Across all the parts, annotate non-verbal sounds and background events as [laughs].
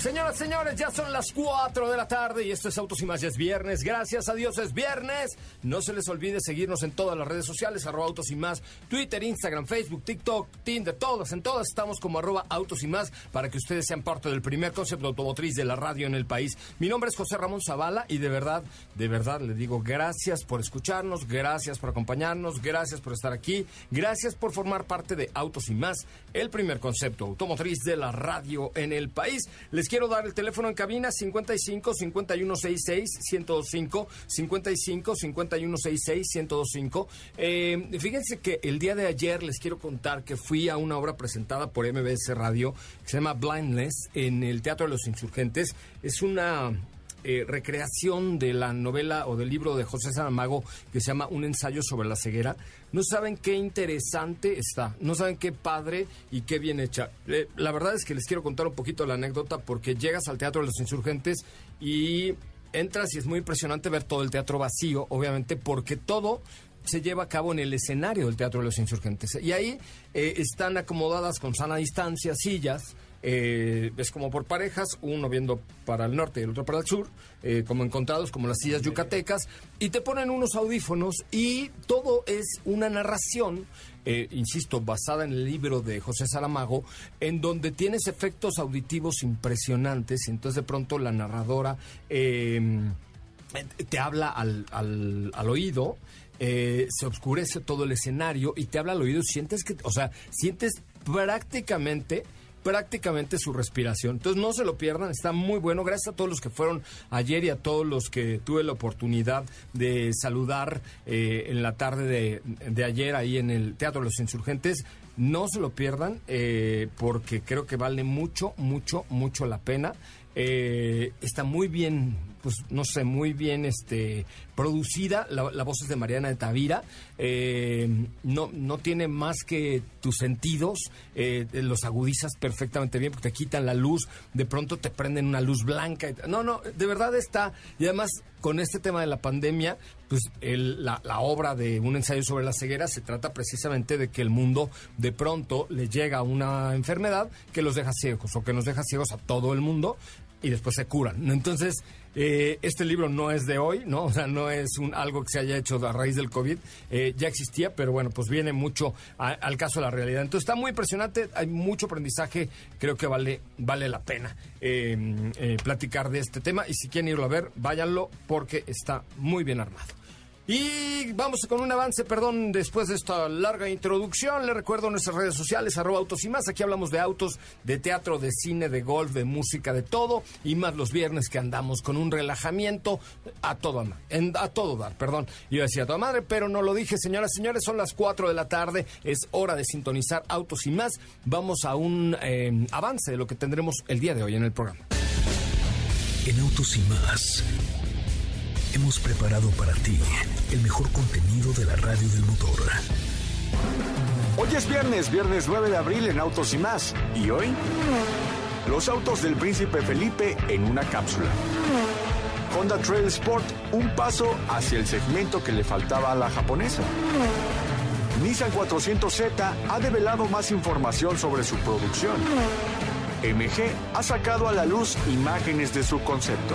Señoras, señores, ya son las 4 de la tarde y esto es Autos y Más, ya es viernes. Gracias a Dios es viernes. No se les olvide seguirnos en todas las redes sociales, arroba Autos y Más, Twitter, Instagram, Facebook, TikTok, Tinder, todas, en todas estamos como arroba Autos y Más para que ustedes sean parte del primer concepto automotriz de la radio en el país. Mi nombre es José Ramón Zavala y de verdad, de verdad le digo gracias por escucharnos, gracias por acompañarnos, gracias por estar aquí, gracias por formar parte de Autos y Más, el primer concepto automotriz de la radio en el país. Les quiero dar el teléfono en cabina 55 5166 1025 55 5166 1025. Eh, fíjense que el día de ayer les quiero contar que fui a una obra presentada por MBS Radio que se llama Blindness en el Teatro de los Insurgentes. Es una eh, recreación de la novela o del libro de José Saramago que se llama Un ensayo sobre la ceguera. No saben qué interesante está, no saben qué padre y qué bien hecha. Eh, la verdad es que les quiero contar un poquito la anécdota porque llegas al Teatro de los Insurgentes y entras y es muy impresionante ver todo el teatro vacío, obviamente, porque todo se lleva a cabo en el escenario del Teatro de los Insurgentes. Y ahí eh, están acomodadas con sana distancia sillas eh, es como por parejas, uno viendo para el norte y el otro para el sur, eh, como encontrados, como las sillas yucatecas, y te ponen unos audífonos y todo es una narración, eh, insisto, basada en el libro de José Saramago, en donde tienes efectos auditivos impresionantes, y entonces de pronto la narradora em, te habla al, al, al oído. se oscurece todo el escenario y te habla al oído, sientes que, o sea, sientes prácticamente prácticamente su respiración. Entonces no se lo pierdan, está muy bueno. Gracias a todos los que fueron ayer y a todos los que tuve la oportunidad de saludar eh, en la tarde de, de, ayer ahí en el Teatro de los Insurgentes. No se lo pierdan eh, porque creo que vale mucho, mucho, mucho la pena. Eh, está muy bien, pues no sé, muy bien este, producida. La, voz es de Mariana de Tavira. Eh, no, no tiene más que tus sentidos, eh, los agudizas perfectamente bien porque te quitan la luz, de pronto te prenden una luz blanca. No, no, de verdad está. Y además, con este tema de la pandemia, pues la, la, obra de un ensayo sobre la ceguera se trata precisamente de que el mundo de pronto le llega una enfermedad que los deja ciegos o que nos deja ciegos a todo el mundo y después se curan. Entonces, eh, este libro no es de hoy, ¿no? [laughs] O sea, no es un, algo que se haya hecho a raíz del COVID. Eh, ya existía, pero bueno, pues viene mucho al caso de la realidad. Entonces está muy impresionante, hay mucho aprendizaje, creo que vale, vale la pena eh, platicar de este tema. Y si quieren irlo a ver, váyanlo porque está muy bien armado. Y vamos con un avance, perdón, después de esta larga introducción. Le recuerdo nuestras redes sociales, arroba autos y más. Aquí hablamos de autos, de teatro, de cine, de golf, de música, de todo. Y más los viernes que andamos con un relajamiento a todo, a todo dar, perdón. Yo decía a toda madre, pero no lo dije, señoras y señores. Son las 4 de la tarde, es hora de sintonizar autos y más. Vamos a un eh, avance de lo que tendremos el día de hoy en el programa. En autos y más hemos preparado para ti el mejor contenido de la radio del motor. Hoy es viernes, viernes 9 de abril en Autos y más. ¿Y hoy? Los autos del príncipe Felipe en una cápsula. Honda Trail Sport, un paso hacia el segmento que le faltaba a la japonesa. Nissan 400Z ha develado más información sobre su producción. MG ha sacado a la luz imágenes de su concepto.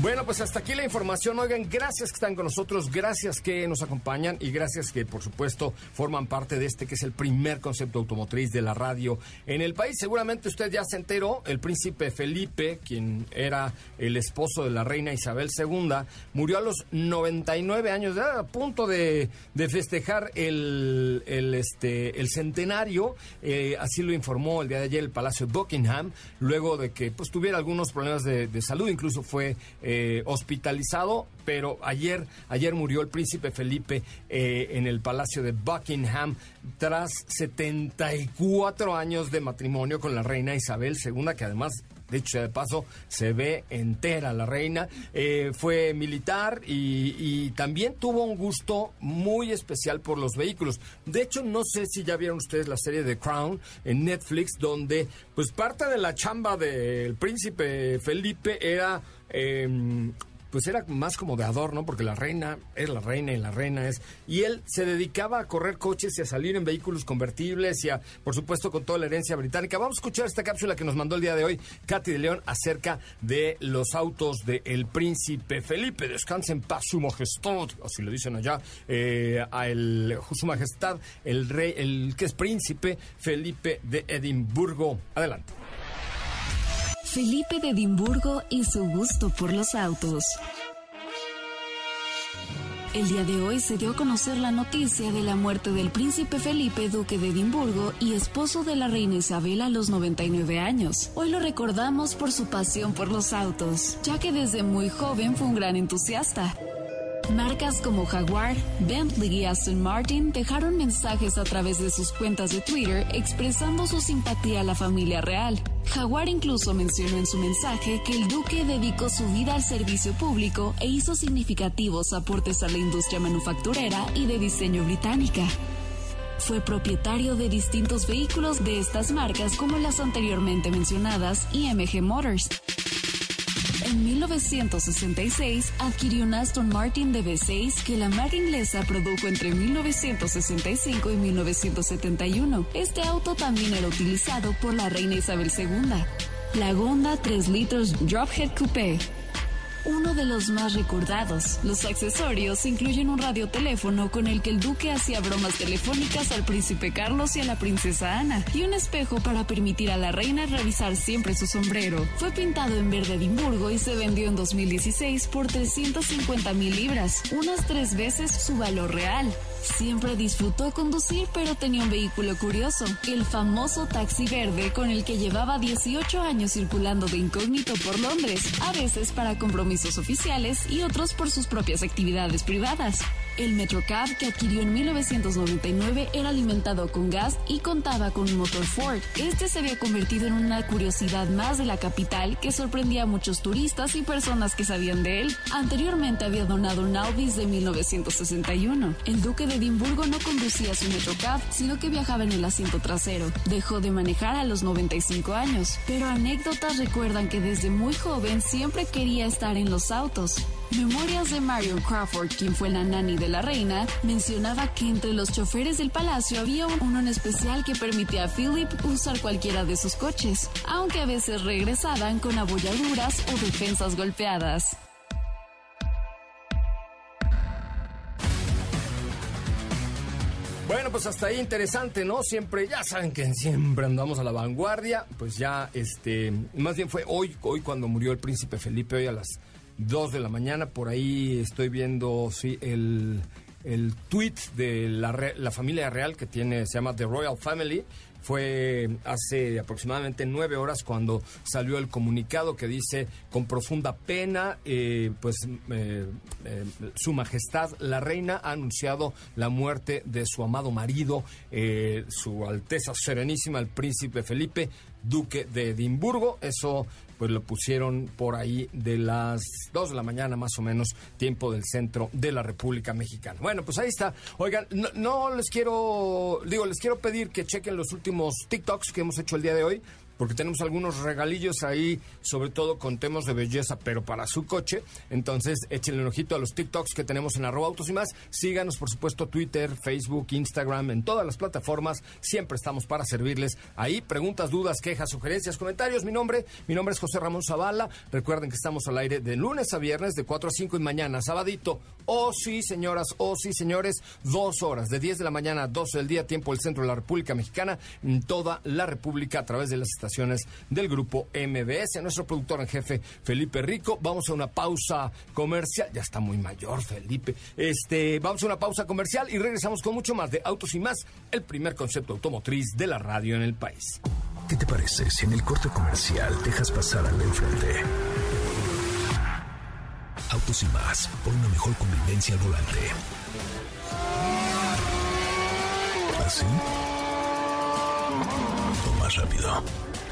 Bueno, pues hasta aquí la información. Oigan, gracias que están con nosotros, gracias que nos acompañan y gracias que, por supuesto, forman parte de este que es el primer concepto automotriz de la radio en el país. Seguramente usted ya se enteró, el príncipe Felipe, quien era el esposo de la reina Isabel II, murió a los 99 años de edad, a punto de, festejar el, el, este, el centenario. Eh, así lo informó el día de ayer el Palacio de Buckingham, luego de que pues, tuviera algunos problemas de, salud, incluso fue hospitalizado, pero ayer, ayer murió el príncipe Felipe eh, en el Palacio de Buckingham tras 74 años de matrimonio con la reina Isabel II, que además de hecho, de paso, se ve entera la reina. Eh, fue militar y, y, también tuvo un gusto muy especial por los vehículos. De hecho, no sé si ya vieron ustedes la serie de Crown en Netflix, donde pues parte de la chamba del príncipe Felipe era... Eh, pues era más como de adorno, porque la reina es la reina y la reina es. Y él se dedicaba a correr coches y a salir en vehículos convertibles y a, por supuesto, con toda la herencia británica. Vamos a escuchar esta cápsula que nos mandó el día de hoy Katy de León acerca de los autos del príncipe Felipe. Descansen en paz, su majestad, así lo dicen allá, eh, a el, su majestad, el rey, el que es príncipe Felipe de Edimburgo. Adelante. Felipe de Edimburgo y su gusto por los autos. El día de hoy se dio a conocer la noticia de la muerte del príncipe Felipe, duque de Edimburgo y esposo de la reina Isabel a los 99 años. Hoy lo recordamos por su pasión por los autos, ya que desde muy joven fue un gran entusiasta. Marcas como Jaguar, Bentley y Aston Martin dejaron mensajes a través de sus cuentas de Twitter expresando su simpatía a la familia real. Jaguar incluso mencionó en su mensaje que el duque dedicó su vida al servicio público e hizo significativos aportes a la industria manufacturera y de diseño británica. Fue propietario de distintos vehículos de estas marcas como las anteriormente mencionadas IMG Motors. En 1966 adquirió un Aston Martin DB6 que la marca inglesa produjo entre 1965 y 1971. Este auto también era utilizado por la reina Isabel II. La Gonda 3 litros Drophead Coupé uno de los más recordados. Los accesorios incluyen un radioteléfono con el que el duque hacía bromas telefónicas al príncipe Carlos y a la princesa Ana, y un espejo para permitir a la reina revisar siempre su sombrero. Fue pintado en verde Edimburgo y se vendió en 2016 por 350 mil libras, unas tres veces su valor real. Siempre disfrutó conducir, pero tenía un vehículo curioso, el famoso taxi verde con el que llevaba 18 años circulando de incógnito por Londres, a veces para compromisos oficiales y otros por sus propias actividades privadas. El Metrocab que adquirió en 1999 era alimentado con gas y contaba con un motor Ford. Este se había convertido en una curiosidad más de la capital que sorprendía a muchos turistas y personas que sabían de él. Anteriormente había donado un Audis de 1961. El duque de Edimburgo no conducía su Metrocab, sino que viajaba en el asiento trasero. Dejó de manejar a los 95 años, pero anécdotas recuerdan que desde muy joven siempre quería estar en los autos. Memorias de Marion Crawford, quien fue la nani de la reina, mencionaba que entre los choferes del palacio había uno en especial que permitía a Philip usar cualquiera de sus coches, aunque a veces regresaban con abolladuras o defensas golpeadas. Bueno, pues hasta ahí interesante, ¿no? Siempre, ya saben que siempre andamos a la vanguardia. Pues ya, este, más bien fue hoy, hoy cuando murió el príncipe Felipe, hoy a las 2 de la mañana. Por ahí estoy viendo, el, el tweet de la, la familia real que tiene, se llama The Royal Family. Fue hace aproximadamente nueve horas cuando salió el comunicado que dice con profunda pena, eh, pues eh, eh, su majestad la reina ha anunciado la muerte de su amado marido, su alteza serenísima el príncipe Felipe, duque de Edimburgo. Eso pues lo pusieron por ahí de las 2 de la mañana más o menos, tiempo del centro de la República Mexicana. Bueno, pues ahí está. Oigan, no, no les quiero, digo, les quiero pedir que chequen los últimos TikToks que hemos hecho el día de hoy porque tenemos algunos regalillos ahí, sobre todo con temas de belleza, pero para su coche. Entonces, échenle un ojito a los TikToks que tenemos en arroba autos y más. Síganos, por supuesto, Twitter, Facebook, Instagram, en todas las plataformas. Siempre estamos para servirles ahí. Preguntas, dudas, quejas, sugerencias, comentarios. Mi nombre, mi nombre es José Ramón Zavala. Recuerden que estamos al aire de lunes a viernes, de 4 a 5 y mañana, sabadito. Oh, sí, señoras, oh, sí, señores, dos horas, de 10 de la mañana a 12 del día, tiempo del centro de la República Mexicana, en toda la República a través de las estaciones del grupo MBS. Nuestro productor en jefe, Felipe Rico. Vamos a una pausa comercial. Ya está muy mayor, Felipe. Este, vamos a una pausa comercial y regresamos con mucho más de Autos y más, el primer concepto automotriz de la radio en el país. ¿Qué te parece si en el corte comercial dejas pasar al de enfrente? Autos y más, por una mejor convivencia al volante. ¿Así? O más rápido.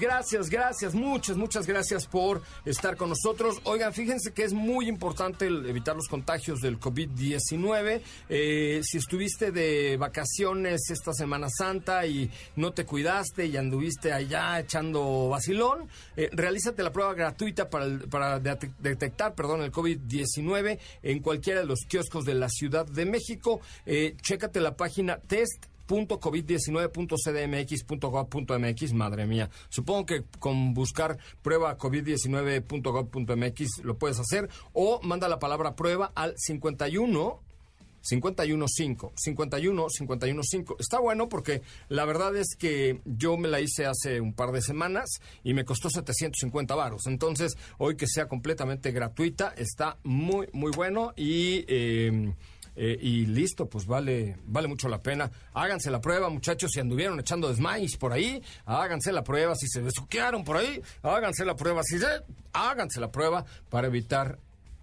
Gracias, gracias. Muchas, muchas gracias por estar con nosotros. Oigan, fíjense que es muy importante evitar los contagios del COVID-19. Eh, si estuviste de vacaciones esta Semana Santa y no te cuidaste y anduviste allá echando vacilón, eh, realízate la prueba gratuita para, el- para de- detectar perdón, el COVID-19 en cualquiera de los kioscos de la Ciudad de México. Eh, chécate la página test .covid19.cdmx.gov.mx, madre mía. Supongo que con buscar prueba covid19.gov.mx lo puedes hacer o manda la palabra prueba al 51 515, 51 515. Está bueno porque la verdad es que yo me la hice hace un par de semanas y me costó 750 varos. Entonces, hoy que sea completamente gratuita, está muy, muy bueno y... eh, eh, y listo, pues vale, vale mucho la pena. Háganse la prueba, muchachos, si anduvieron echando desmayos por ahí, háganse la prueba, si se besuquearon por ahí, háganse la prueba, si se, háganse la prueba para evitar,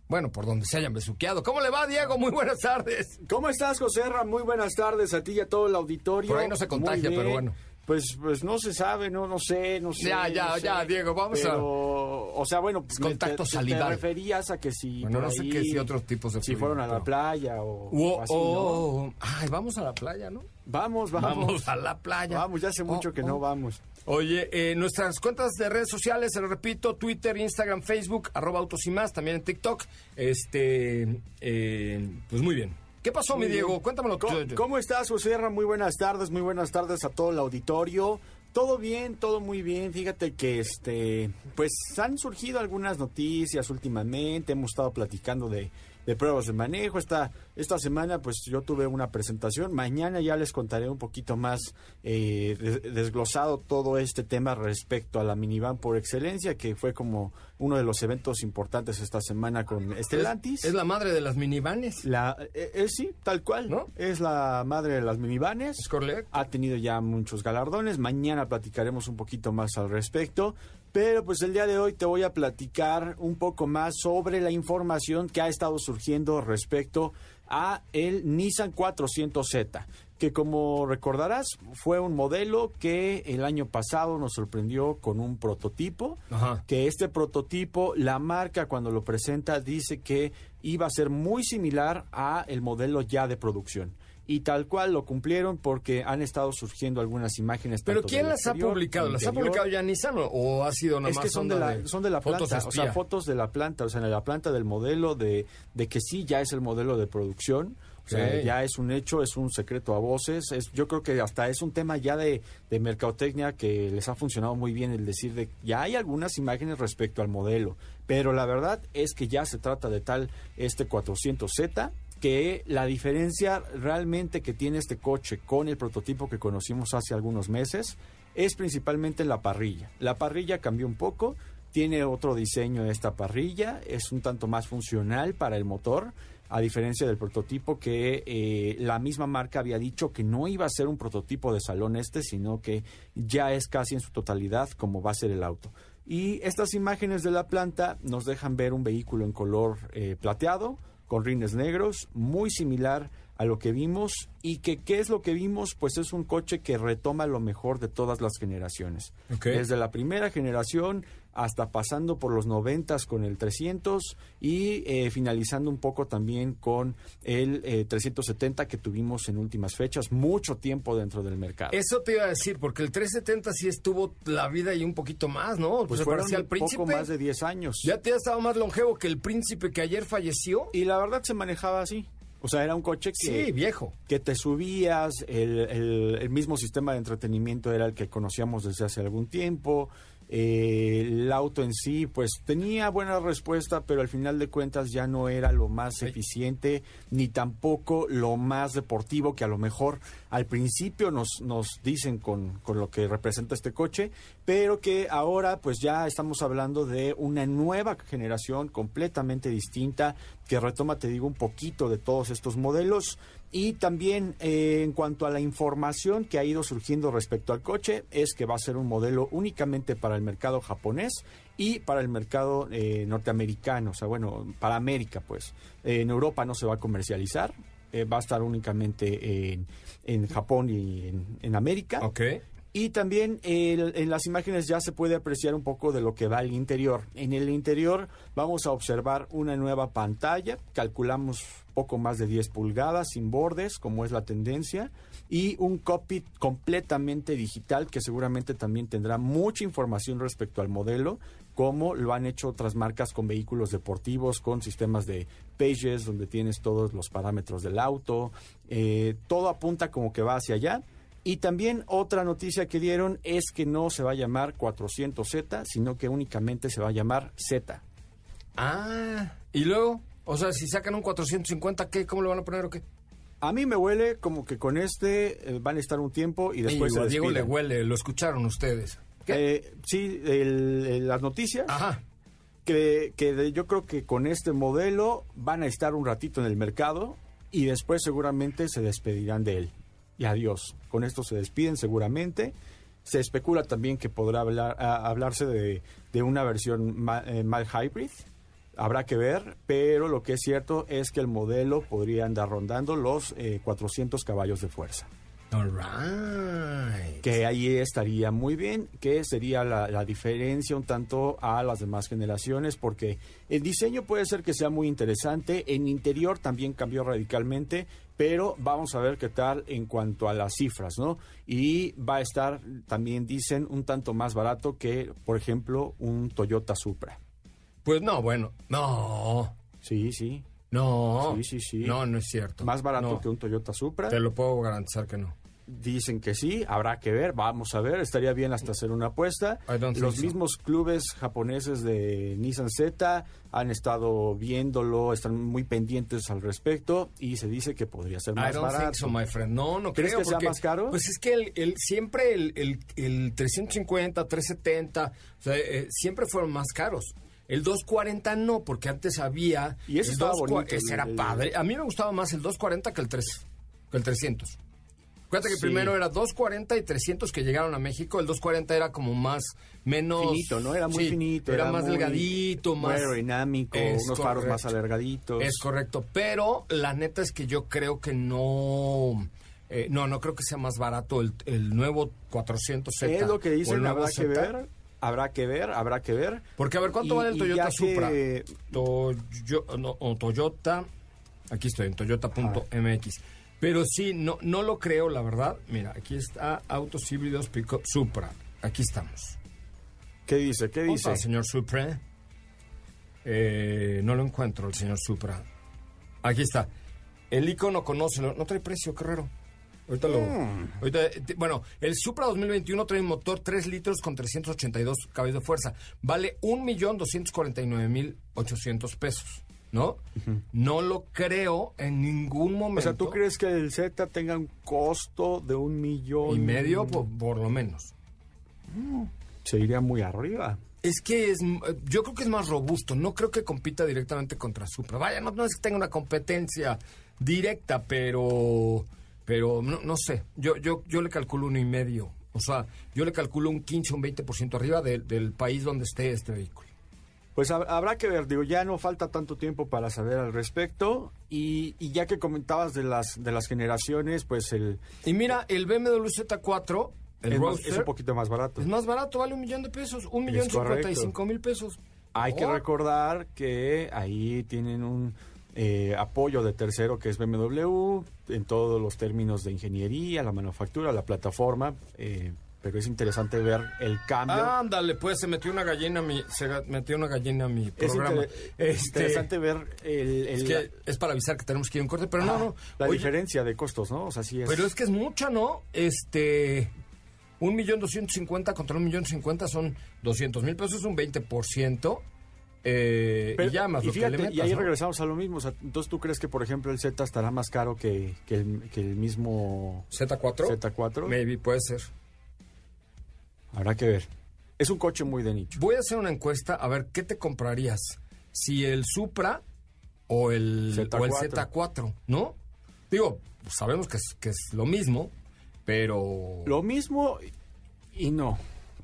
bueno, por donde se hayan besuqueado. ¿Cómo le va, Diego? Muy buenas tardes. ¿Cómo estás, José? Muy buenas tardes a ti y a todo el auditorio. Por ahí no se contagia, pero bueno. Pues, pues no se sabe, no, no sé, no sé. Ya, ya, no sé. ya, Diego, vamos a- Pero, O sea, bueno, Es contacto te, te- referías a que si. Bueno, no sé ahí- si otros tipos de Si fueron a la playa o. Oh, o así, ¿no? oh, Ay, vamos a la playa, ¿no? Vamos, vamos. Vamos a la playa. Vamos, ya hace mucho Oh, que oh. no vamos. Oye, eh, nuestras cuentas de redes sociales, se lo repito, Twitter, Instagram, Facebook, arroba autos y más, también en TikTok. Este, eh, pues muy bien. ¿Qué pasó, mi Diego? Cuéntamelo. ¿Cómo, cómo estás, José? Muy buenas tardes, muy buenas tardes a todo el auditorio. Todo bien, todo muy bien. Fíjate que este, pues han surgido algunas noticias últimamente. Hemos estado platicando de, de pruebas de manejo. Esta, esta semana, pues yo tuve una presentación. Mañana ya les contaré un poquito más eh, des- desglosado todo este tema respecto a la minivan por excelencia, que fue como uno de los eventos importantes esta semana con Estelantis. Es, es la madre de las minivanes. La, eh, eh, sí, tal cual. ¿No? Es la madre de las minivanes. ¿Es correcto? Ha tenido ya muchos galardones. Mañana platicaremos un poquito más al respecto. Pero pues el día de hoy te voy a platicar un poco más sobre la información que ha estado surgiendo respecto a el Nissan 400Z, que como recordarás fue un modelo que el año pasado nos sorprendió con un prototipo Ajá. que este prototipo, la marca cuando lo presenta dice que iba a ser muy similar a el modelo ya de producción. Y tal cual lo cumplieron porque han estado surgiendo algunas imágenes. ¿Pero quién las ha publicado? ¿Las ha publicado ya Nissan o- ha sido nada Es más que son de, la, son de la planta, o sea, fotos de la planta, o sea, en la planta del modelo de, de que sí ya es el modelo de producción. O sea, ya es un hecho, es un secreto a voces. Es, yo creo que hasta es un tema ya de, de mercadotecnia que les ha funcionado muy bien el decir de ya hay algunas imágenes respecto al modelo. Pero la verdad es que ya se trata de tal este 400Z que la diferencia realmente que tiene este coche con el prototipo que conocimos hace algunos meses es principalmente la parrilla. La parrilla cambió un poco, tiene otro diseño esta parrilla, es un tanto más funcional para el motor, a diferencia del prototipo que eh, la misma marca había dicho que no iba a ser un prototipo de salón este, sino que ya es casi en su totalidad como va a ser el auto. Y estas imágenes de la planta nos dejan ver un vehículo en color eh, plateado, con rines negros, muy similar a lo que vimos y que qué es lo que vimos pues es un coche que retoma lo mejor de todas las generaciones. Desde la primera generación hasta pasando por los noventas con el 300 y eh, finalizando un poco también con el eh, 370 que tuvimos en últimas fechas mucho tiempo dentro del mercado Eso te iba a decir, porque el 370 sí estuvo la vida y un poquito más, ¿no? pues Se fueron al príncipe. poco más de 10 años Ya te has estado más longevo que el príncipe que ayer falleció. y la verdad se manejaba así o sea era un coche que Sí, viejo. que te subías, el, el- el mismo sistema de entretenimiento era el que conocíamos desde hace algún tiempo, eh, el auto en sí pues tenía buena respuesta, pero al final de cuentas ya no era lo más eficiente ni tampoco lo más deportivo que a lo mejor al principio nos, nos dicen con, con lo que representa este coche, pero que ahora pues ya estamos hablando de una nueva generación completamente distinta que retoma, te digo, un poquito de todos estos modelos. Y también eh, en cuanto a la información que ha ido surgiendo respecto al coche, es que va a ser un modelo únicamente para el mercado japonés y para el mercado eh, norteamericano, o sea, bueno, para América, pues. En Europa no se va a comercializar, eh, va a estar únicamente en, en Japón y en, en América. Ok. Y también el- en las imágenes ya se puede apreciar un poco de lo que va al interior. En el interior vamos a observar una nueva pantalla, calculamos poco más de 10 pulgadas sin bordes, como es la tendencia, y un cockpit completamente digital que seguramente también tendrá mucha información respecto al modelo, como lo han hecho otras marcas con vehículos deportivos, con sistemas de pages, donde tienes todos los parámetros del auto. Eh, todo apunta como que va hacia allá. Y también otra noticia que dieron es que no se va a llamar 400Z, sino que únicamente se va a llamar Z. Ah, y luego, o sea, si sacan un 450, ¿qué? ¿Cómo lo van a poner o qué? A mí me huele como que con este eh, van a estar un tiempo y después Y a se Diego le huele, lo escucharon ustedes. Eh, sí, el- el- las noticias Ajá. que, que de- yo creo que con este modelo van a estar un ratito en el mercado y después seguramente se despedirán de él. Y adiós. Con esto se despiden seguramente. Se especula también que podrá hablar, hablarse de, de una versión ma- eh, mild hybrid. Habrá que ver, pero lo que es cierto es que el modelo podría andar rondando los eh, 400 caballos de fuerza. All right. Que ahí estaría muy bien, que sería la, la diferencia un tanto a las demás generaciones, porque el diseño puede ser que sea muy interesante, en interior también cambió radicalmente, pero vamos a ver qué tal en cuanto a las cifras, ¿no? Y va a estar, también dicen, un tanto más barato que, por ejemplo, un Toyota Supra. Pues no, bueno, no, Sí, sí. No. Sí, sí, sí. No, no es cierto. Más barato No, que un Toyota Supra. Te lo puedo garantizar que no. Dicen que sí, habrá que ver, vamos a ver, estaría bien hasta hacer una apuesta. I Los so. mismos clubes japoneses de Nissan Z han estado viéndolo, están muy pendientes al respecto y se dice que podría ser I más don't barato. think so, my friend. No, no ¿Crees creo. que sea más caro? Pues es que el, el- siempre el, el, el 350, 370, o sea, eh, siempre fueron más caros. El 240 no, porque antes había... Y ese el estaba 240, bonito, Ese era padre. A mí me gustaba más el 240 que el 3, que el 300. Acuérdate que Sí. primero era 240 y 300 que llegaron a México. El 240 era como más, menos... Finito, ¿no? Era muy Sí, finito. Era, más muy- delgadito, más... aerodinámico, unos faros más correcto. alargaditos. Es correcto, pero la neta es que yo creo que no... eh, no, no creo que sea más barato el, el nuevo 400Z. Es lo que dicen, habrá que ver, habrá que ver, habrá que ver. Porque a ver, ¿cuánto Y- vale el Toyota Supra? que- Toyo- no, o Toyota, aquí estoy, en toyota.mx. Pero sí, no, no lo creo, la verdad. Mira, aquí está Autos Híbridos Pickup Supra. Aquí estamos. ¿Qué dice? ¿Qué ¿Dónde dice? el señor Supra? Eh, no lo encuentro, el señor Supra. Aquí está. El icono conoce, no, no trae precio, qué raro. Ahorita lo. Mm. ahorita, eh, bueno, el Supra 2021 trae un motor 3 litros con 382 caballos de fuerza. Vale 1.249.800 pesos, ¿no? No lo creo en ningún momento. O sea, ¿tú crees que el Z tenga un costo de un millón Y medio, por, por lo menos. Se iría muy arriba. Es que es, yo creo que es más robusto. No creo que compita directamente contra Supra. Vaya, no, no es que tenga una competencia directa, pero, pero no, no sé. Yo, yo, yo le calculo uno y medio. O sea, yo le calculo un 15 o un 20% arriba de- del país donde esté este vehículo. Pues hab- habrá que ver, digo, ya no falta tanto tiempo para saber al respecto y, y ya que comentabas de las de las generaciones, pues el, Y mira, el BMW Z4, el es, Roadster, es un poquito más barato. es más barato, vale un millón de pesos. Un millón cincuenta y cinco mil pesos. Hay que Oh. recordar que ahí tienen un eh, apoyo de tercero que es BMW en todos los términos de ingeniería, la manufactura, la plataforma, eh, pero es interesante ver el cambio. Ándale, pues se metió una gallina a mi, se metió una gallina a mi es programa. inter- Este, interesante ver el, es que es para avisar que tenemos que ir a un corte, pero no, ah, no. la Oye, diferencia de costos, ¿no? O sea, sí es. Pero es que es mucha, ¿no? Este, un millón doscientos cincuenta contra un millón cincuenta son doscientos mil pesos, un 20%. Eh, Pero- y ya más y lo que fíjate, le metas, y ahí ¿no? regresamos a lo mismo. o sea, entonces, ¿tú crees que, por ejemplo, el Z estará más caro que, que, el, que el mismo Z4. Z4? Maybe, puede ser. Habrá que ver. Es un coche muy de nicho. Voy a hacer una encuesta a ver qué te comprarías. Si el Supra o el Z4. o el Z4, ¿no? Digo, pues sabemos que es, que es lo mismo, pero... Lo mismo y no.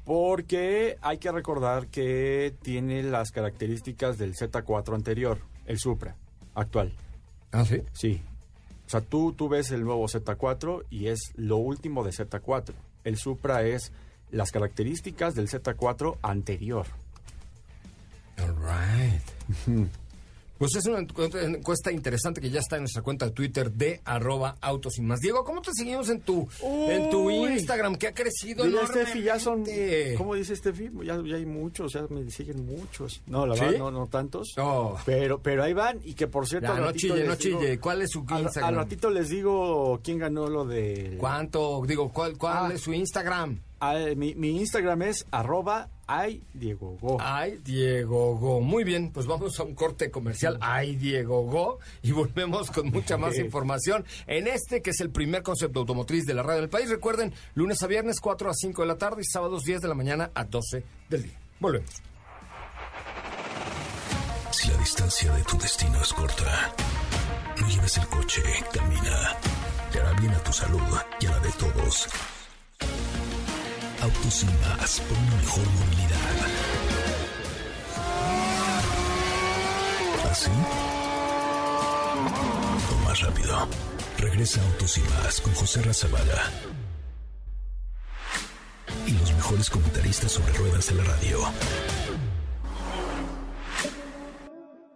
Porque hay que recordar que tiene las características del Z4 anterior, el Supra, actual. Ah, sí. Sí. O sea, tú, tú ves el nuevo Z4 y es lo último de Z4. El Supra es las características del Z4 anterior. All right. Pues es una encu- encuesta interesante que ya está en nuestra cuenta de Twitter de arroba autos y más. Diego, ¿cómo te seguimos en tu, en tu. Instagram que ha crecido? Steffi, ya son. ¿Cómo dice Steffi? Ya, ya hay muchos, ya me siguen muchos. No, la ¿Sí? verdad, no, no tantos. Oh. Pero, pero ahí van. Y que por cierto. Ya, no chille, no digo- chille. ¿Cuál es su Instagram? al ratito les digo quién ganó lo de. ¿Cuánto? Digo, ¿cuál, cuál Ah. es su Instagram? mi, mi Instagram es arroba ay Diego Go. Ay, Diego Go. Muy bien, pues vamos a un corte comercial. Ay, Diego Go. Y volvemos con mucha más información en este que es el primer concepto automotriz de la radio del país. Recuerden, lunes a viernes 4 a 5 de la tarde y sábados 10 de la mañana a 12 del día. Volvemos. Si la distancia de tu destino es corta, no lleves el coche, camina. Te hará bien a tu salud y a la de todos. Autos sin más por una mejor movilidad. ¿Así? O más rápido. Regresa Autos y más con José Razabala. Y los mejores comentaristas sobre ruedas de la radio.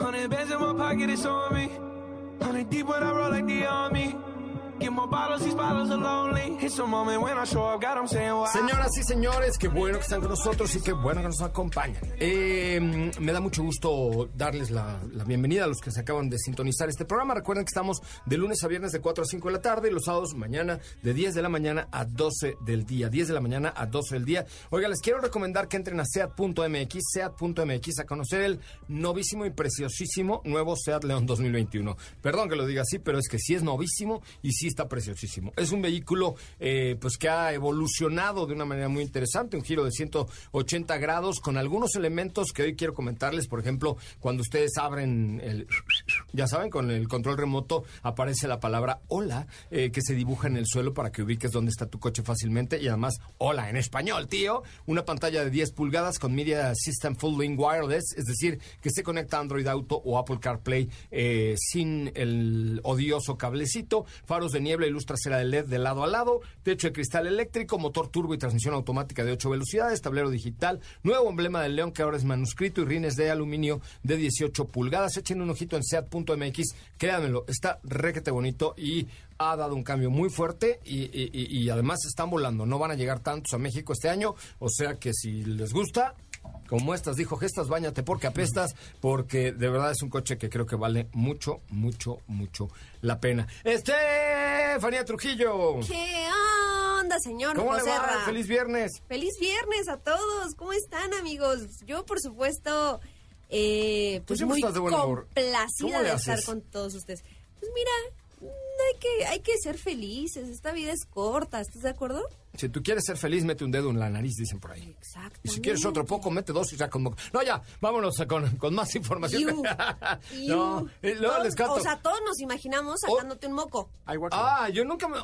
Hundred bands in my pocket, it's on me. Hundred deep when I roll like the army. Señoras y señores, qué bueno que están con nosotros y qué bueno que nos acompañan. Eh, me da mucho gusto darles la, la bienvenida a los que se acaban de sintonizar este programa. Recuerden que estamos de lunes a viernes de 4 a 5 de la tarde y los sábados mañana de 10 de la mañana a 12 del día. 10 de la mañana a 12 del día. Oiga, les quiero recomendar que entren a seat.mx, seat.mx a conocer el novísimo y preciosísimo nuevo Seat León 2021. Perdón que lo diga así, pero es que sí es novísimo y sí está preciosísimo. Es un vehículo eh, pues que ha evolucionado de una manera muy interesante, un giro de 180 grados con algunos elementos que hoy quiero comentarles. Por ejemplo, cuando ustedes abren el, ya saben, con el control remoto aparece la palabra hola eh, que se dibuja en el suelo para que ubiques dónde está tu coche fácilmente y además hola en español, tío. Una pantalla de 10 pulgadas con Media System Full Link Wireless, es decir, que se conecta a Android Auto o Apple CarPlay eh, sin el odioso cablecito, faros de niebla y luz de LED de lado a lado, techo de cristal eléctrico, motor turbo y transmisión automática de 8 velocidades, tablero digital, nuevo emblema del león que ahora es manuscrito y rines de aluminio de 18 pulgadas. Echen un ojito en seat.mx, créanmelo, está requete bonito y ha dado un cambio muy fuerte y- y- y además están volando. No van a llegar tantos a México este año, o sea que si les gusta, como estas, dijo Gestas, bañate porque apestas, porque de verdad es un coche que creo que vale mucho, mucho, mucho la pena. Estefanía Trujillo. ¿Qué onda, señor ¿Cómo le va? Feliz viernes. Feliz viernes a todos. ¿Cómo están, amigos? Yo, por supuesto, eh, pues muy de complacida ¿Cómo le de estar con todos ustedes. Pues mira, hay que, hay que ser felices, esta vida es corta, ¿estás de acuerdo? Si tú quieres ser feliz, mete un dedo en la nariz, dicen por ahí. Exacto. Y si quieres otro poco, mete dos y ya con... No, ya, vámonos con, con más información. Iu, [laughs] no, iu. y luego Todos- les canto. O sea, todos nos imaginamos Oh. sacándote un moco. Ah, yo nunca me...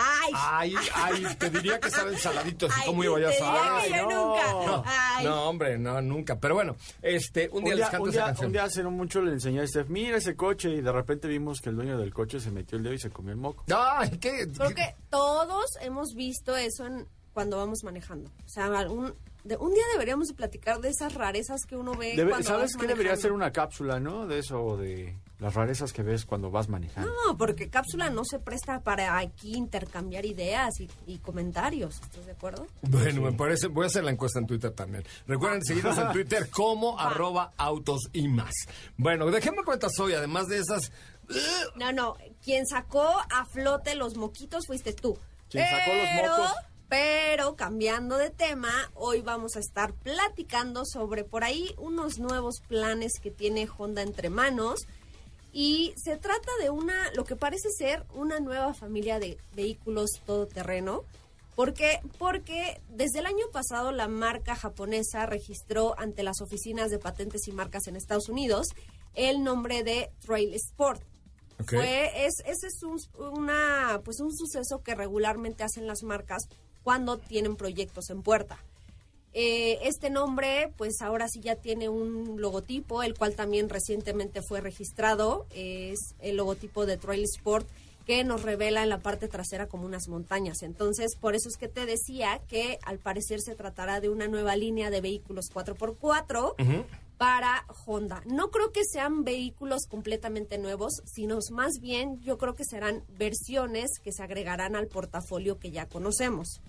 Ay, Ay, ay, te diría que saben saladitos y Ay, cómo iba yo a te diría saber. que yo Ay, no. nunca. No, Ay. no, hombre, no, nunca. Pero bueno, este, un Un día, día, les canto un, esa día, canción. un día hace no mucho le enseñé a Steph, mira ese coche, y de repente vimos que el dueño del coche se metió el dedo y se comió el moco. Ay, ¿qué? Creo que todos hemos visto eso en, cuando vamos manejando. O sea, algún, de, un día deberíamos de platicar de esas rarezas que uno ve Debe- cuando ¿Sabes qué debería ser una cápsula, no? De eso, de las rarezas que ves cuando vas manejando. No, porque cápsula no se presta para aquí intercambiar ideas y, y comentarios. ¿Estás de acuerdo? Bueno, me parece, voy a hacer la encuesta en Twitter también. Recuerden seguirnos en Twitter [laughs] como arroba autos y más. Bueno, ¿de qué me cuentas hoy? Además de esas... No, no. Quien sacó a flote los moquitos fuiste tú. Quien sacó los mocos. Pero cambiando de tema, hoy vamos a estar platicando sobre por ahí unos nuevos planes que tiene Honda entre manos. Y se trata de una, lo que parece ser una nueva familia de vehículos todoterreno. ¿Por qué? Porque desde el año pasado la marca japonesa registró ante las oficinas de patentes y marcas en Estados Unidos el nombre de Trail Sport. Fue, es, ese es un, una, pues un suceso que regularmente hacen las marcas cuando tienen proyectos en puerta. Eh, este nombre, pues ahora sí ya tiene un logotipo, el cual también recientemente fue registrado. Es el logotipo de Trail Sport que nos revela en la parte trasera como unas montañas. Entonces, por eso es que te decía que al parecer se tratará de una nueva línea de vehículos 4x4 para Honda. No creo que sean vehículos completamente nuevos, sino más bien yo creo que serán versiones que se agregarán al portafolio que ya conocemos.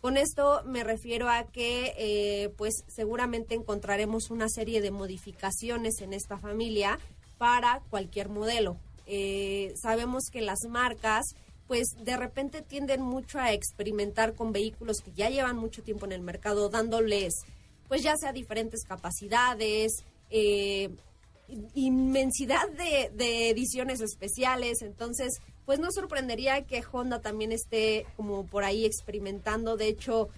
Con esto me refiero a que, eh, pues seguramente encontraremos una serie de modificaciones en esta familia para cualquier modelo. Eh, sabemos que las marcas, pues de repente tienden mucho a experimentar con vehículos que ya llevan mucho tiempo en el mercado, dándoles, pues ya sea diferentes capacidades, eh, inmensidad de, de ediciones especiales. Entonces, pues no sorprendería que Honda también esté como por ahí experimentando. De hecho,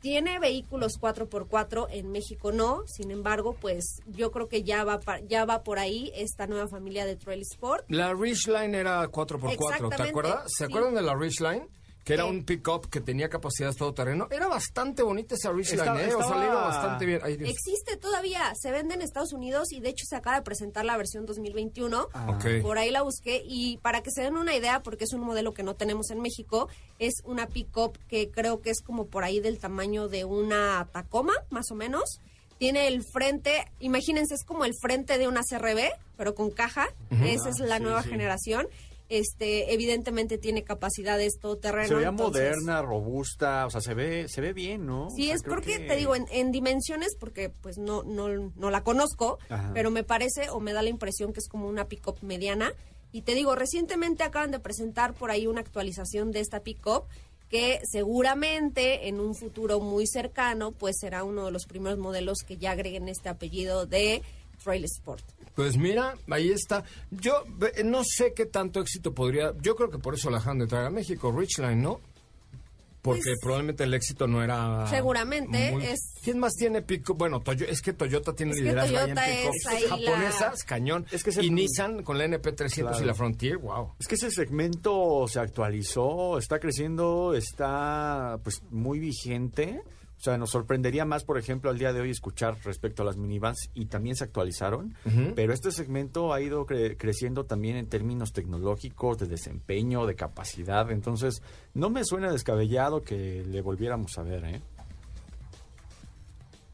tiene vehículos 4x4, en México no. Sin embargo, pues yo creo que ya va, ya va por ahí esta nueva familia de Trail Sport. La Ridgeline era 4x4, ¿te acuerdas? ¿Se sí. acuerdan de la Ridgeline? Que era un pick-up que tenía capacidad todoterreno. Era bastante bonita esa Estaba- ¿eh? O sea, le iba estaba- bastante bien. Ay. Existe todavía, se vende en Estados Unidos y de hecho se acaba de presentar la versión 2021. Ok. Por ahí la busqué y para que se den una idea, porque es un modelo que no tenemos en México, es una pick-up que creo que es como por ahí del tamaño de una Tacoma, más o menos. Tiene el frente, imagínense, es como el frente de una CRB, pero con caja. Esa es la sí, nueva sí. generación. Este, evidentemente tiene capacidades todoterreno. Se veía entonces- moderna, robusta, o sea, se ve, se ve bien, ¿no? Sí, O sea, es porque, que- te digo, en, en dimensiones, porque pues no, no, no la conozco, Ajá. pero me parece o me da la impresión que es como una pick-up mediana. Y te digo, recientemente acaban de presentar por ahí una actualización de esta pick-up que seguramente en un futuro muy cercano pues será uno de los primeros modelos que ya agreguen este apellido de Trail Sport. Pues mira, ahí está. Yo ve- no sé qué tanto éxito podría. Yo creo que por eso la dejaron de traer a México, Richline, ¿no? Porque Pues, probablemente el éxito no era. seguramente, es- ¿Quién más tiene pico? Bueno, Toyo- es que Toyota tiene Es liderazgo ahí en la- japonesas, cañón. Es que se- y Nissan con la NP300 y Claro. la Frontier, wow. Es que ese segmento se actualizó, está creciendo, está pues muy vigente. O sea, nos sorprendería más, por ejemplo, al día de hoy escuchar respecto a las minivans y también se actualizaron. Pero este segmento ha ido cre- creciendo también en términos tecnológicos, de desempeño, de capacidad. Entonces, no me suena descabellado que le volviéramos a ver, ¿eh?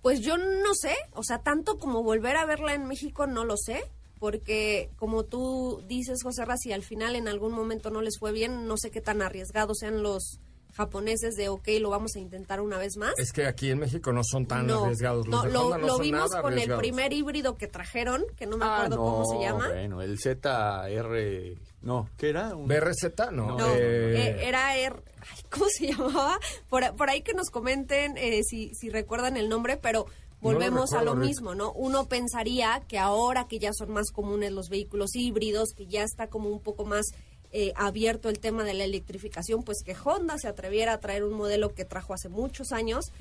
Pues yo no sé, o sea, tanto como volver a verla en México no lo sé, porque como tú dices, José Raz, si al final en algún momento no les fue bien, no sé qué tan arriesgados sean los japoneses de, ok, lo vamos a intentar una vez más. Es que aquí en México no son tan no, arriesgados. Los no, lo, no lo vimos con el primer híbrido que trajeron, que no me Ah, acuerdo cómo se llama. Bueno, el ZR... No, ¿qué era? Un- BRZ, no. No, eh, eh, era er, ay, ¿cómo se [laughs] llamaba? Por, por ahí que nos comenten eh, si, si recuerdan el nombre, pero volvemos a recuerdo, lo Rick. mismo, ¿no? Uno pensaría que ahora que ya son más comunes los vehículos híbridos, que ya está como un poco más eh, abierto el tema de la electrificación, pues que Honda se atreviera a traer un modelo que trajo hace muchos años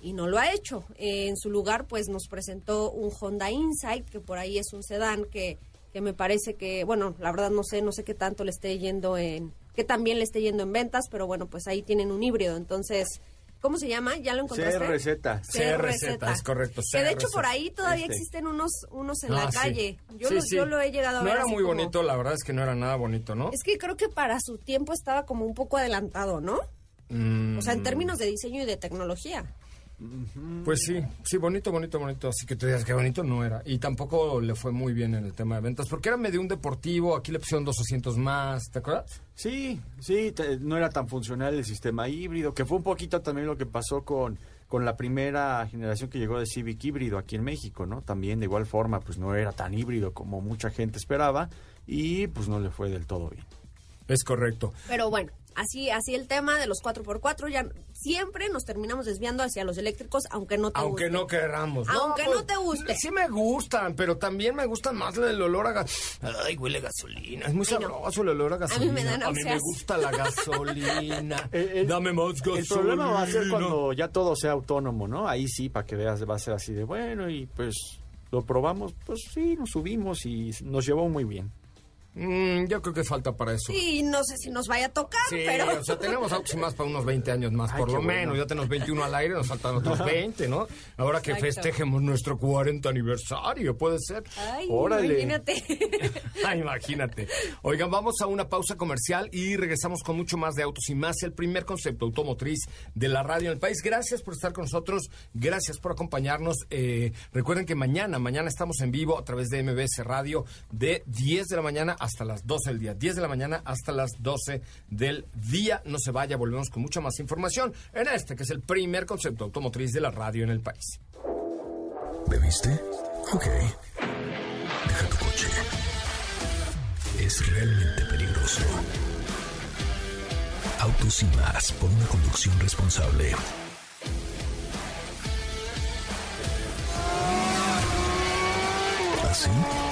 y no lo ha hecho. Eh, en su lugar, pues nos presentó un Honda Insight, que por ahí es un sedán que, que me parece que, bueno, la verdad no sé, no sé qué tanto le esté yendo en, que también le esté yendo en ventas, pero bueno, pues ahí tienen un híbrido. Entonces, ¿cómo se llama? ¿Ya lo encontraste? CRZ. CRZ, es correcto, Que de hecho por ahí todavía Este. existen unos, unos en Ah, la sí. calle. Yo, Sí, lo, sí. yo lo he llegado a No ver. era así muy como- bonito, la verdad es que no era nada bonito, ¿no? Es que creo que para su tiempo estaba como un poco adelantado, ¿no? Mm, O sea, en términos de diseño y de tecnología. Pues sí, sí, bonito, bonito, bonito. Así que tú digas que bonito no era. Y tampoco le fue muy bien en el tema de ventas, porque era medio un deportivo, aquí le pusieron dos asientos más, ¿te acuerdas? Sí, sí, te- no era tan funcional el sistema híbrido, que fue un poquito también lo que pasó con, con la primera generación que llegó de Civic híbrido aquí en México, ¿no? También de igual forma, pues no era tan híbrido como mucha gente esperaba y pues no le fue del todo bien. Es correcto. Pero bueno, así así el tema de los 4x4, ya siempre nos terminamos desviando hacia los eléctricos, aunque no te Aunque no queramos. pues, Aunque no te guste. Sí me gustan, pero también me gustan más el olor a gas. Ay, huele a gasolina. Es muy Ay, no. sabroso el olor a gasolina. me da A mí me gusta la gasolina. [laughs] El- el- Dame más gasolina. El problema va a ser cuando ya todo sea autónomo, ¿no? Ahí sí, para que veas, va a ser así de bueno y pues lo probamos, pues sí, nos subimos y nos llevó muy bien. Mm, yo creo que falta para eso. Sí, no sé si nos vaya a tocar, Sí, pero... o sea, tenemos autos y más para unos 20 años más, Ay, por lo bueno. menos. Ya tenemos 21 al aire, nos faltan otros 20, ¿no? Ahora que festejemos nuestro 40 aniversario, puede ser. Ay, Órale. imagínate. [laughs] Ah, imagínate. Oigan, vamos a una pausa comercial y regresamos con mucho más de autos y más. El primer concepto automotriz de la radio en el país. Gracias por estar con nosotros. Gracias por acompañarnos. Eh, recuerden que mañana, mañana estamos en vivo a través de MBS Radio de 10 de la mañana hasta las 12 del día. 10 de la mañana hasta las 12 del día. No se vaya, volvemos con mucha más información en este, que es el primer concepto automotriz de la radio en el país. ¿Bebiste? Ok. Deja tu coche. Es realmente peligroso. Autos y más por una conducción responsable. ¿Así?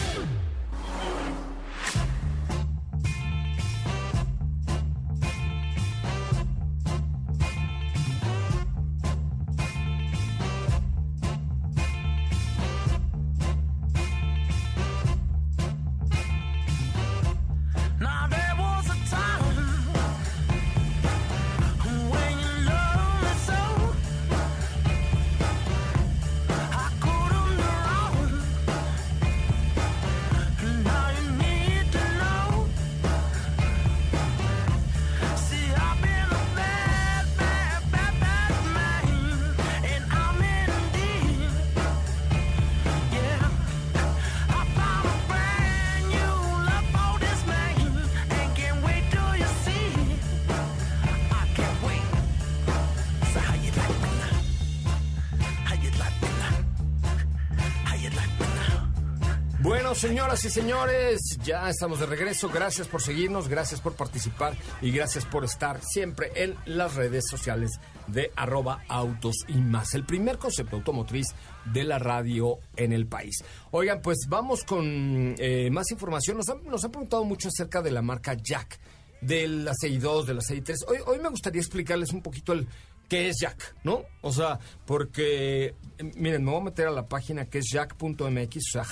Señoras y señores, ya estamos de regreso. Gracias por seguirnos, gracias por participar y gracias por estar siempre en las redes sociales de arroba autos y más. El primer concepto automotriz de la radio en el país. Oigan, pues vamos con eh, más información. Nos han, nos han preguntado mucho acerca de la marca Jack, de la CI2, de la CI3. Hoy, hoy me gustaría explicarles un poquito el qué es Jack, ¿no? O sea, porque, miren, me voy a meter a la página que es jack.mx, o sea,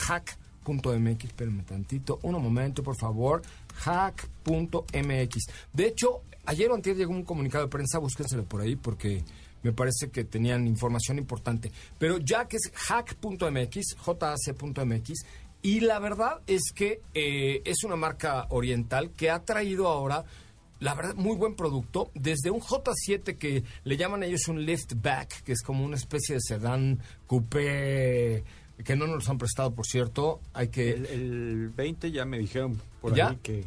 hack.mx, espérenme tantito, un momento, por favor, hack.mx. De hecho, ayer o antier llegó un comunicado de prensa, búsquenselo por ahí porque me parece que tenían información importante. Pero Jack es hack.mx, jac.mx, y la verdad es que eh, es una marca oriental que ha traído ahora la verdad, muy buen producto. Desde un J7 que le llaman ellos un liftback, que es como una especie de sedán coupé que no nos han prestado, por cierto. Hay que... El, el 20 ya me dijeron por ¿Ya? ahí que,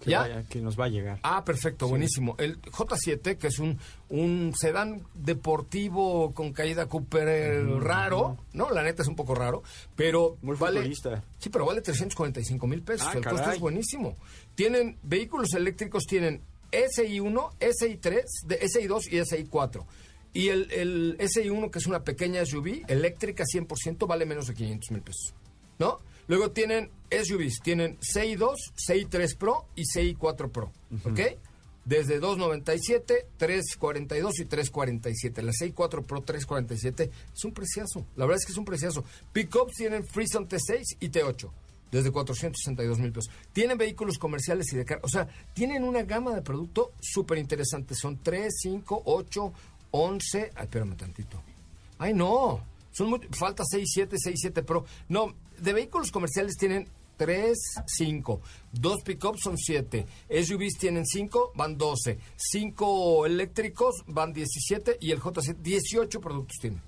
que, ¿Ya? vaya- que nos va a llegar. Ah, perfecto, buenísimo. El J7, que es un, un sedán deportivo con caída Cooper eh, raro, ¿no? La neta es un poco raro, pero Muy vale... futurista. Sí, pero vale 345 mil pesos. Ah, el costo caray. es buenísimo. Tienen, vehículos eléctricos tienen SI1, SI3, de SI2 y SI4. Y el, el SI1, que es una pequeña SUV eléctrica 100%, vale menos de 500 mil pesos. ¿No? Luego tienen SUVs, tienen CI2, CI3 Pro y CI4 Pro. ¿Ok? Desde 297, 342 y 347. La CI4 Pro 347 es un preciazo. La verdad es que es un preciazo. Pickups tienen Freeson T6 y T8. Desde 462 mil pesos. Tienen vehículos comerciales y de carga. O sea, tienen una gama de producto súper interesante. Son 3, 5, 8, 11. Ay, espérame tantito. Ay, no. Son muy- falta 6, 7, 6, 7 Pro. No, de vehículos comerciales tienen 3, 5. Dos pickups son 7. SUVs tienen 5, van 12. 5 eléctricos van 17 y el J7 18 productos tienen.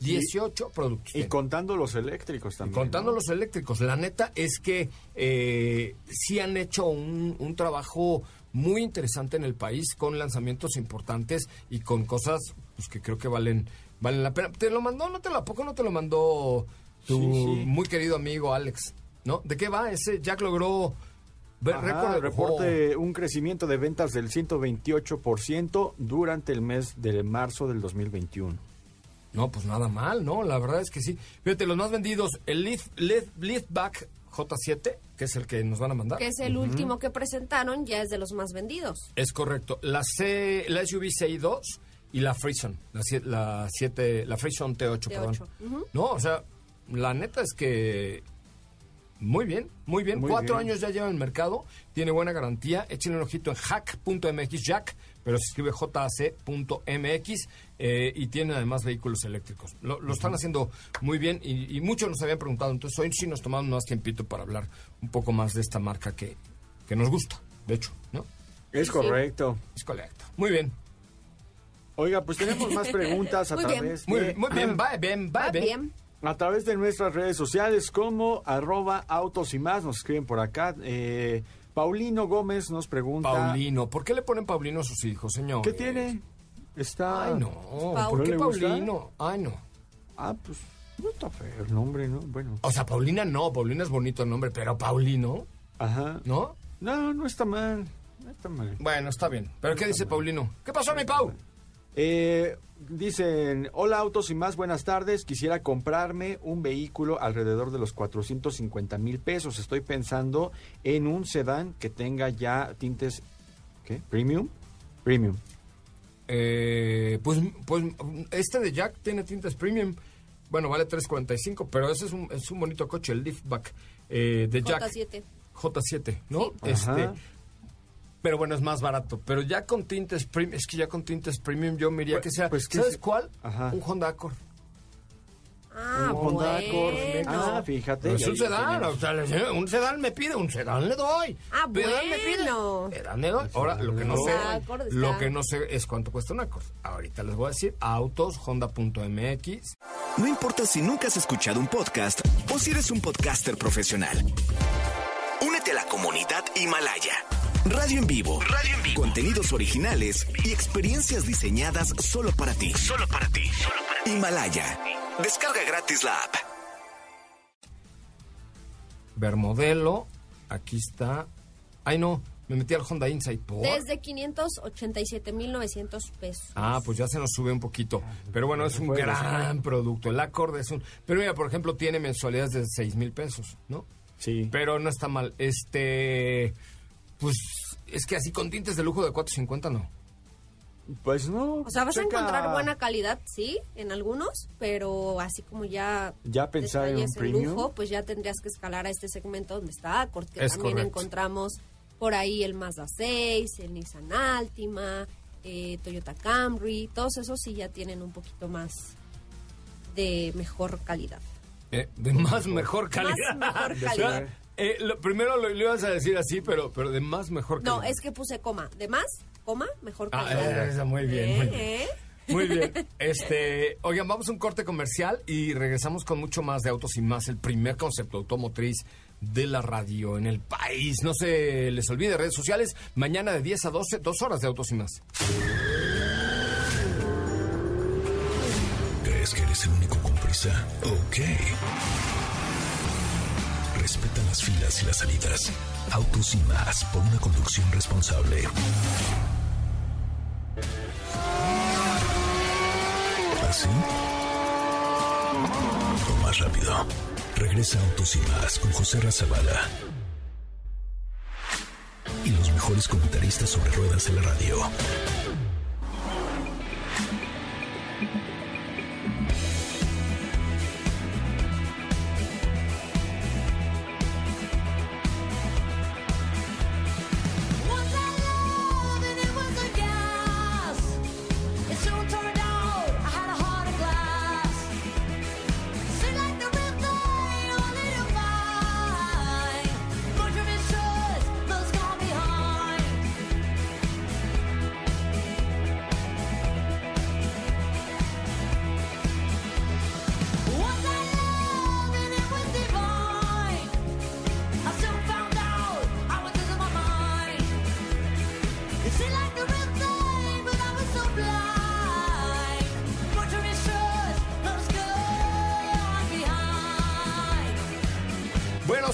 18 productos. Y tienen. contando los eléctricos Y también. contando ¿no? los eléctricos, la neta es que eh, sí han hecho un, un trabajo muy interesante en el país con lanzamientos importantes y con cosas pues, que creo que valen valen la pena. ¿Te lo mandó? ¿No te lo, ¿A poco no te lo mandó tu Sí, sí. muy querido amigo Alex? ¿No? ¿De qué va? Ese Jack logró Ajá, reporte un crecimiento de ventas del 128% durante el mes de marzo del 2021. No, pues nada mal, ¿no? La verdad es que sí. Fíjate, los más vendidos, el Lift, Lift, Liftback J7, que es el que nos van a mandar. Que es el último que presentaron, ya es de los más vendidos. Es correcto. La C, la SUV CI2 y la Freeson, la, la 7, la Freeson T8, perdón. No, o sea, la neta es que muy bien, muy bien. Muy Cuatro bien. años ya lleva en el mercado, tiene buena garantía. Échenle un ojito en hack.mx, jack, pero se escribe jac.mx eh, y tiene además vehículos eléctricos. Lo, lo están haciendo muy bien y, y muchos nos habían preguntado, entonces hoy sí nos tomamos más tiempito para hablar un poco más de esta marca que, que nos gusta, de hecho, ¿no? Es Sí, correcto. Es correcto. Muy bien. Oiga, pues tenemos más [laughs] preguntas a Muy bien. través Muy de- bien, muy bien, va [clears throat] bien, va Va bien. bien. A través de nuestras redes sociales como arroba autos y más, nos escriben por acá. Eh, Paulino Gómez nos pregunta... Paulino, ¿por qué le ponen Paulino a sus hijos, señor? ¿Qué tiene? Está... Ay, no. ¿Por ¿No qué? Paulino? Ay, no. Ah, pues no está feo el nombre, ¿no? Bueno. O sea, Paulina no, Paulina es bonito el nombre, pero Paulino, Ajá. ¿no? No, no está mal. No está mal. Bueno, está bien. ¿Pero qué dice Paulino? ¿Qué pasó, mi Pau? Eh, dicen, hola autos y más, buenas tardes. Quisiera comprarme un vehículo alrededor de los 450 mil pesos. Estoy pensando en un sedán que tenga ya tintes, ¿qué? ¿Premium? Premium. Eh, pues, pues este de Jack tiene tintes premium. Bueno, vale 3.45, pero ese es un, es un bonito coche, el liftback eh, de Jack. J7. J7, ¿no? Sí. Este. Pero bueno, es más barato. Pero ya con tintes premium, es que ya con tintes premium yo me iría Pues- que sea, pues, ¿qué ¿sabes es? cuál? Ajá. Un Honda Accord. Ah, un Honda Accord. bueno. Ah, fíjate. Pero es un sedán, o sea, un sedán me pide, un sedán le doy. Ah, Sedán me pide, bueno. sedán le doy. Ahora, lo que no sé, Accord lo que no sé es cuánto cuesta un Accord. Ahorita les voy a decir, autos, honda.mx. No importa si nunca has escuchado un podcast o si eres un podcaster profesional. Únete a la comunidad Himalaya. Radio en vivo. Radio en vivo. Contenidos originales y experiencias diseñadas solo para ti. Solo para ti. Himalaya. Descarga gratis la app. Ver modelo, aquí está. Ay, no, me metí al Honda Insight. ¿por? Desde 587.900 pesos. Ah, pues ya se nos sube un poquito. Pero bueno, es un gran producto. El Accord es un... Pero mira, por ejemplo, tiene mensualidades de 6 mil pesos, ¿no? Sí. Pero no está mal. Este... Pues es que así con tintes de lujo de 450 no. Pues no. O sea, vas a encontrar buena calidad, sí, en algunos, pero así como ya... Ya pensar en un premium. lujo, pues ya tendrías que escalar a este segmento donde está Accord, que Es también correcto. encontramos por ahí el Mazda 6, el Nissan Altima, eh, Toyota Camry, todos esos sí ya tienen un poquito más de mejor calidad. Eh, de más mejor calidad. mejor [laughs] calidad. Eh, lo- primero lo, lo ibas a decir así, pero, pero de más mejor calidad. No, es que puse coma, de más, coma, mejor Ah, calidad. eh, esa, muy bien, muy bien. Eh. Muy bien. [laughs] Este, oigan, vamos a un corte comercial y regresamos con mucho más de Autos y Más, el primer concepto automotriz de la radio en el país. No se les olvide redes sociales, mañana de 10 a 12, dos horas de Autos y Más. ¿Crees que eres el único con prisa? Ok. Filas y las salidas. Autos y Más por una conducción responsable. ¿Así? O más rápido. Regresa Autos y Más con José Razabala. Y los mejores comentaristas sobre ruedas de la radio.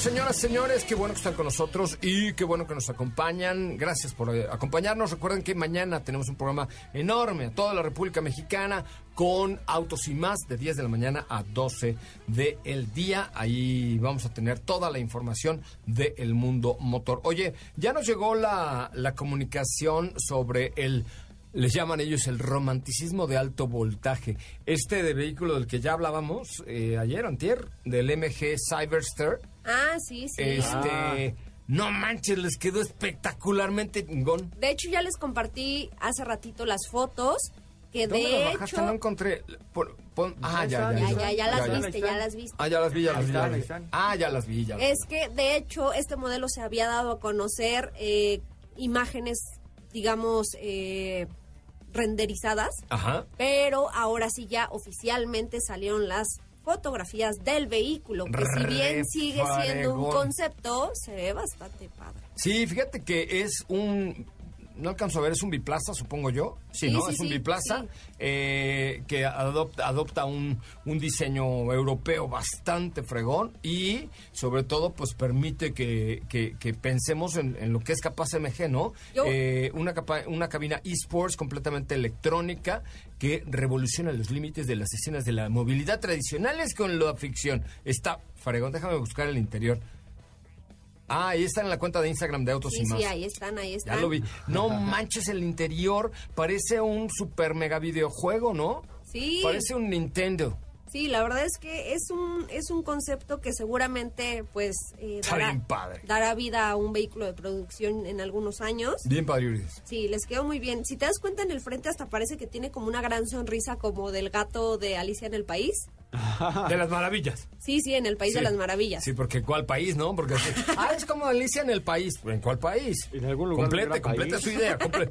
Señoras, señores, qué bueno que están con nosotros y qué bueno que nos acompañan. Gracias por eh, acompañarnos. Recuerden que mañana tenemos un programa enorme a toda la República Mexicana con Autos y más de 10 de la mañana a 12 del día. Ahí vamos a tener toda la información del mundo motor. Oye, ya nos llegó la, la comunicación sobre el les llaman ellos el romanticismo de alto voltaje. Este de vehículo del que ya hablábamos eh, ayer, antier, del MG Cyberster. Ah, sí, sí. Este, no manches, les quedó espectacularmente chingón. De hecho, ya les compartí hace ratito las fotos que ¿Dónde de lo hecho... No encontré. Pon- ah, ya, ya, Ya, ya, ya las ya. viste, ya las viste. Ah, ya las vi, ya las vi. ya las vi. Ah, ya las vi, ya las vi. Es que, de hecho, este modelo se había dado a conocer eh, imágenes, digamos, eh, renderizadas, Ajá. pero ahora sí ya oficialmente salieron las fotografías del vehículo, que si bien sigue siendo un concepto, se ve bastante padre. Sí, fíjate que es un. No alcanzo a ver, es un biplaza, supongo yo. Sí, Sí, ¿no? sí, es un biplaza sí. eh, que adopta, adopta un, un diseño europeo bastante fregón y, sobre todo, pues permite que, que- que pensemos en, en lo que es capaz MG, ¿no? Eh, una, capa- una cabina eSports completamente electrónica que revoluciona los límites de las escenas de la movilidad tradicionales con la ficción. Está fregón, déjame buscar el interior. Ah, ahí está en la cuenta de Instagram de Autos Sí, y Más. sí, ahí están, ahí están. Ya lo vi. No manches el interior, parece un super mega videojuego, ¿no? Sí. Parece un Nintendo. Sí, la verdad es que es un es un concepto que seguramente pues eh, Está bien padre. dará vida a un vehículo de producción en algunos años. Bien padre, Urias. Sí, les quedó muy bien. Si te das cuenta en el frente hasta parece que tiene como una gran sonrisa como del gato de Alicia en el país. De las maravillas. Sí, sí, en el país Sí. de las maravillas. Sí, porque ¿cuál país, no? Porque así, [laughs] ah, es como Alicia en el país. ¿En cuál país? En algún lugar Complete, complete país. su idea. comple-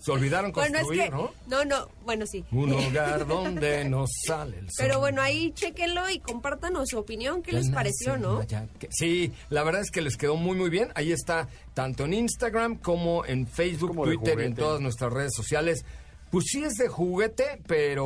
Se olvidaron Bueno, es construir, que ¿no? no, no, bueno, sí. Un [laughs] lugar donde no sale el sol. Pero bueno, ahí chéquenlo y compártanos su opinión, ¿qué les pareció, no? Que- Sí, la verdad es que les quedó muy, muy bien. Ahí está, tanto en Instagram como en Facebook, Como Twitter y en todas nuestras redes sociales. Pues sí es de juguete, pero...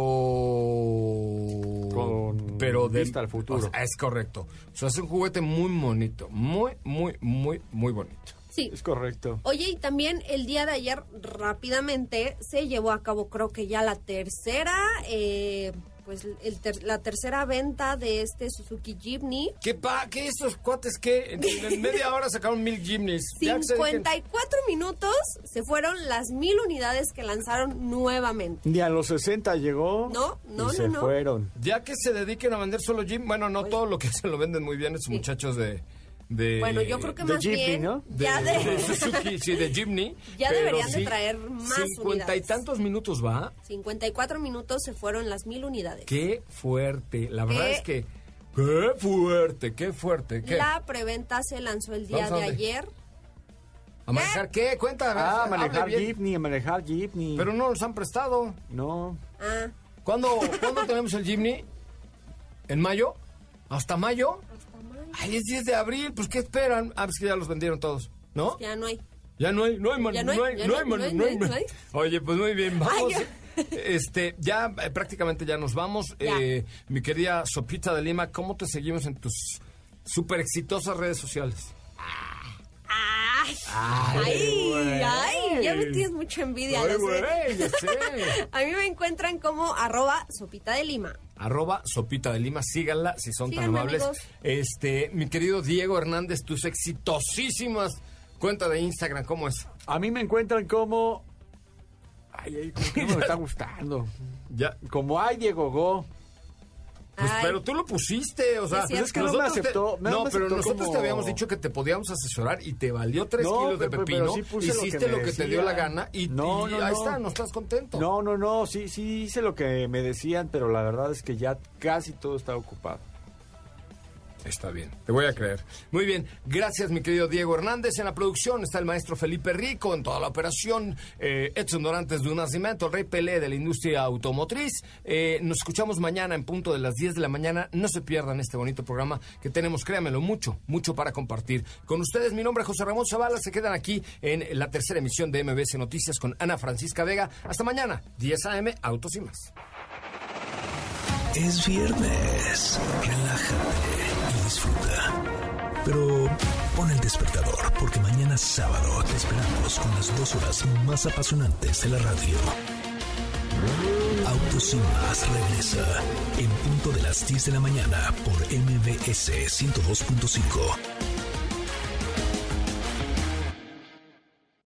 Con pero de, vista al futuro. o sea, es correcto. O sea, es un juguete muy bonito. Muy, muy, muy, muy bonito. Sí. Es correcto. Oye, y también el día de ayer rápidamente se llevó a cabo, creo que ya la tercera, eh, pues el ter- la tercera venta de este Suzuki Jimny. ¿Qué pa? ¿Qué estos cuates que en, en [laughs] media hora sacaron mil dejen- 54 minutos se fueron las mil unidades que lanzaron nuevamente. Ni a los 60 llegó. No, no, y no, se no. fueron. Ya que se dediquen a vender solo Jim, bueno, no todo lo que [laughs] se lo venden muy bien esos muchachos de, de Bueno, yo creo que más Jeepney, bien ¿no? de, ya de de, Suzuki, sí, de Jimny. [laughs] Ya deberían de traer más Cincuenta y tantos minutos va. 54 minutos se fueron las mil unidades. Qué fuerte. La verdad ¿Qué? es que. Qué fuerte, qué fuerte. Qué. La preventa se lanzó el día ¿Vamos a de ayer. ¿A manejar qué? Cuéntame. Ah, hable manejar jeepney, manejar jeepney. Pero no nos han prestado. No. Ah, ¿Cuándo, ¿cuándo tenemos el Jimny? ¿En mayo? ¿Hasta mayo? Ay, es 10 de abril, pues ¿qué esperan? Ah, pues que ya los vendieron todos, ¿no? Ya no hay. Ya no hay, no hay, no hay, no hay, no hay. Oye, pues muy bien, vamos. Este, ya eh, prácticamente ya nos vamos. Ya. Eh, mi querida Sopita de Lima, ¿cómo te seguimos en tus súper exitosas redes sociales? Ay, ay, ay, ya me tienes mucha envidia. Ay, güey, ya sé. [laughs] A mí me encuentran como arroba sopita de lima. Arroba Sopita de Lima, síganla si son tan amables. amigos. Este, mi querido Diego Hernández, tus exitosísimas cuenta de Instagram, ¿cómo es? A mí me encuentran como... Ay, ay, como que no me está gustando. [laughs] Ya, Como ay, Diego Go. Pues, Ay. pero tú lo pusiste, o sea, Sí, es que no me te- aceptó, no me pero aceptó nosotros como- te habíamos dicho que te podíamos asesorar y te valió tres No, kilos de pero- pero pepino, sí puse lo que hiciste lo que, te dio la gana y, No, y no, ahí no. está, no estás contento. No, no, no, sí, sí hice lo que me decían, pero la verdad es que ya casi todo está ocupado. Está bien, te voy a creer. Muy bien, gracias mi querido Diego Hernández. En la producción está el maestro Felipe Rico, en toda la operación eh, Edson Dorantes de un nacimiento, el rey Pelé de la industria automotriz. Eh, nos escuchamos mañana en punto de las 10 de la mañana. No se pierdan este bonito programa que tenemos, créanmelo, mucho, mucho para compartir. Con ustedes, mi nombre es José Ramón Zavala. Se quedan aquí en la tercera emisión de MBS Noticias con Ana Francisca Vega. Hasta mañana, 10 a.m., Autos y más. Es viernes. Relájate disfruta. Pero pon el despertador porque mañana sábado te esperamos con las dos horas más apasionantes de la radio. Autos y más regresa en punto de las 10 de la mañana por MBS 102.5.